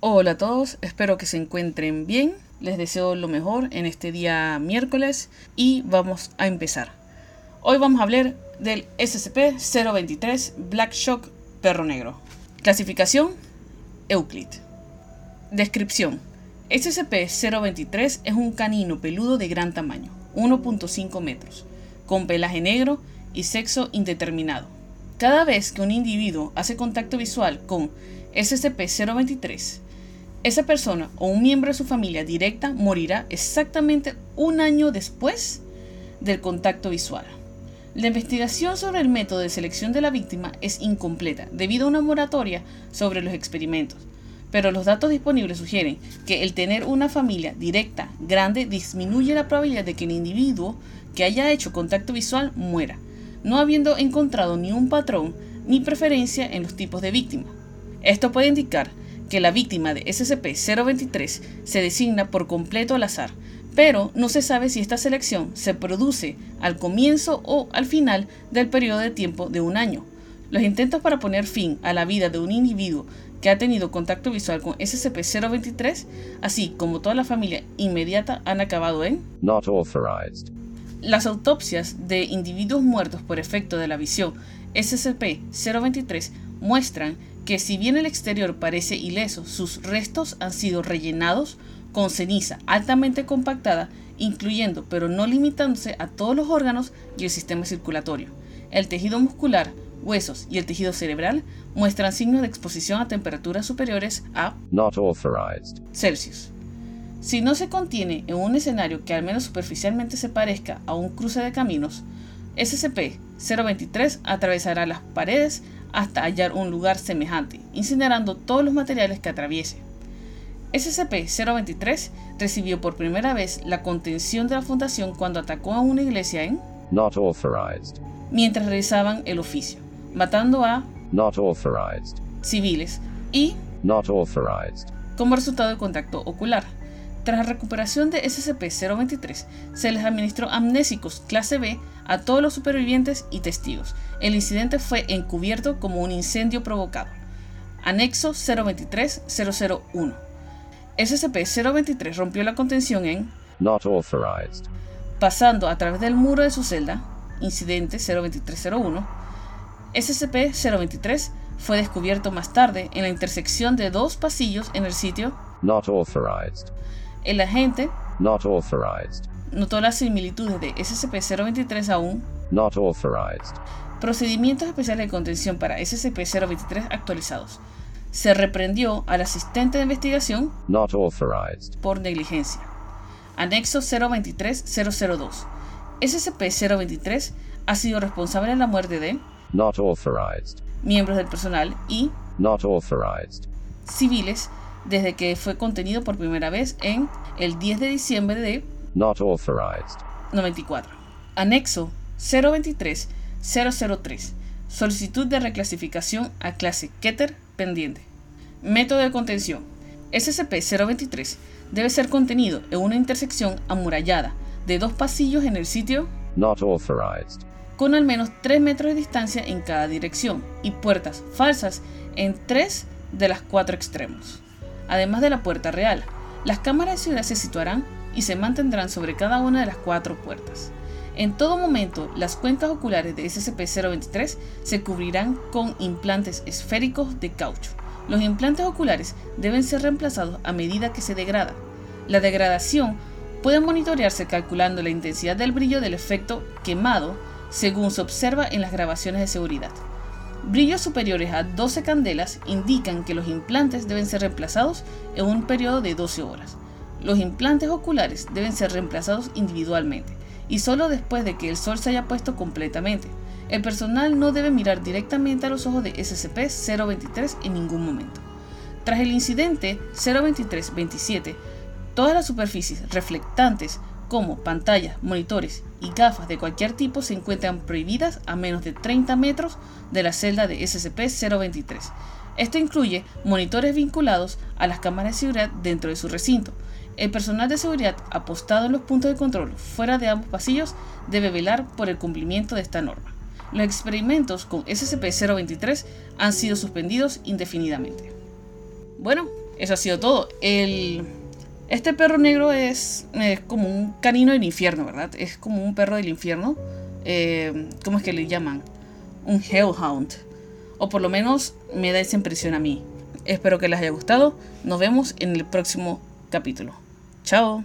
Hola a todos, espero que se encuentren bien. Les deseo lo mejor en este día miércoles y vamos a empezar. Hoy vamos a hablar del SCP-023 Black Shock Perro Negro. Clasificación Euclid. Descripción. SCP-023 es un canino peludo de gran tamaño, 1.5 metros, con pelaje negro y sexo indeterminado. Cada vez que un individuo hace contacto visual con SCP-023, esa persona o un miembro de su familia directa morirá exactamente un año después del contacto visual. La investigación sobre el método de selección de la víctima es incompleta debido a una moratoria sobre los experimentos, pero los datos disponibles sugieren que el tener una familia directa grande disminuye la probabilidad de que el individuo que haya hecho contacto visual muera, no habiendo encontrado ni un patrón ni preferencia en los tipos de víctima. Esto puede indicar que la víctima de SCP-023 se designa por completo al azar, pero no se sabe si esta selección se produce al comienzo o al final del periodo de tiempo de un año. Los intentos para poner fin a la vida de un individuo que ha tenido contacto visual con SCP-023, así como toda la familia inmediata, han acabado en Not authorized. Las autopsias de individuos muertos por efecto de la visión SCP-023 muestran que si bien el exterior parece ileso, sus restos han sido rellenados con ceniza altamente compactada, incluyendo pero no limitándose a todos los órganos y el sistema circulatorio. El tejido muscular, huesos y el tejido cerebral muestran signos de exposición a temperaturas superiores a Not authorized. Celsius. Si no se contiene en un escenario que al menos superficialmente se parezca a un cruce de caminos, SCP-023 atravesará las paredes hasta hallar un lugar semejante, incinerando todos los materiales que atraviese. SCP-023 recibió por primera vez la contención de la Fundación cuando atacó a una iglesia en Not authorized. mientras realizaban el oficio, matando a Not authorized. civiles y Not authorized. como resultado de contacto ocular. Tras la recuperación de SCP-023, se les administró amnésicos clase B a todos los supervivientes y testigos. El incidente fue encubierto como un incendio provocado. Anexo 023-001. SCP-023 rompió la contención en Not authorized. pasando a través del muro de su celda, incidente 02301, SCP-023 fue descubierto más tarde en la intersección de dos pasillos en el sitio. Not authorized. El agente Not authorized. notó las similitudes de SCP-023 a un Not authorized. procedimientos especiales de contención para SCP-023 actualizados. Se reprendió al asistente de investigación Not authorized. por negligencia. Anexo 023-002. SCP-023 ha sido responsable de la muerte de Not authorized. miembros del personal y Not authorized. civiles desde que fue contenido por primera vez en el 10 de diciembre de Not authorized. 94. Anexo 023-003. Solicitud de reclasificación a clase Keter pendiente. Método de contención. SCP-023 debe ser contenido en una intersección amurallada de dos pasillos en el sitio Not authorized. con al menos 3 metros de distancia en cada dirección y puertas falsas en tres de las cuatro extremos. Además de la puerta real, las cámaras de seguridad se situarán y se mantendrán sobre cada una de las cuatro puertas. En todo momento, las cuencas oculares de SCP-023 se cubrirán con implantes esféricos de caucho. Los implantes oculares deben ser reemplazados a medida que se degrada. La degradación puede monitorearse calculando la intensidad del brillo del efecto quemado según se observa en las grabaciones de seguridad. Brillos superiores a 12 candelas indican que los implantes deben ser reemplazados en un periodo de 12 horas. Los implantes oculares deben ser reemplazados individualmente y solo después de que el sol se haya puesto completamente. El personal no debe mirar directamente a los ojos de SCP-023 en ningún momento. Tras el incidente 023-27, todas las superficies reflectantes como pantallas, monitores y gafas de cualquier tipo se encuentran prohibidas a menos de 30 metros de la celda de SCP-023. Esto incluye monitores vinculados a las cámaras de seguridad dentro de su recinto. El personal de seguridad apostado en los puntos de control fuera de ambos pasillos debe velar por el cumplimiento de esta norma. Los experimentos con SCP-023 han sido suspendidos indefinidamente. Bueno, eso ha sido todo. El, este perro negro es, es como un canino del infierno, ¿verdad? Es como un perro del infierno. Eh, ¿Cómo es que le llaman? Un Hellhound. O por lo menos me da esa impresión a mí. Espero que les haya gustado. Nos vemos en el próximo capítulo. Chao.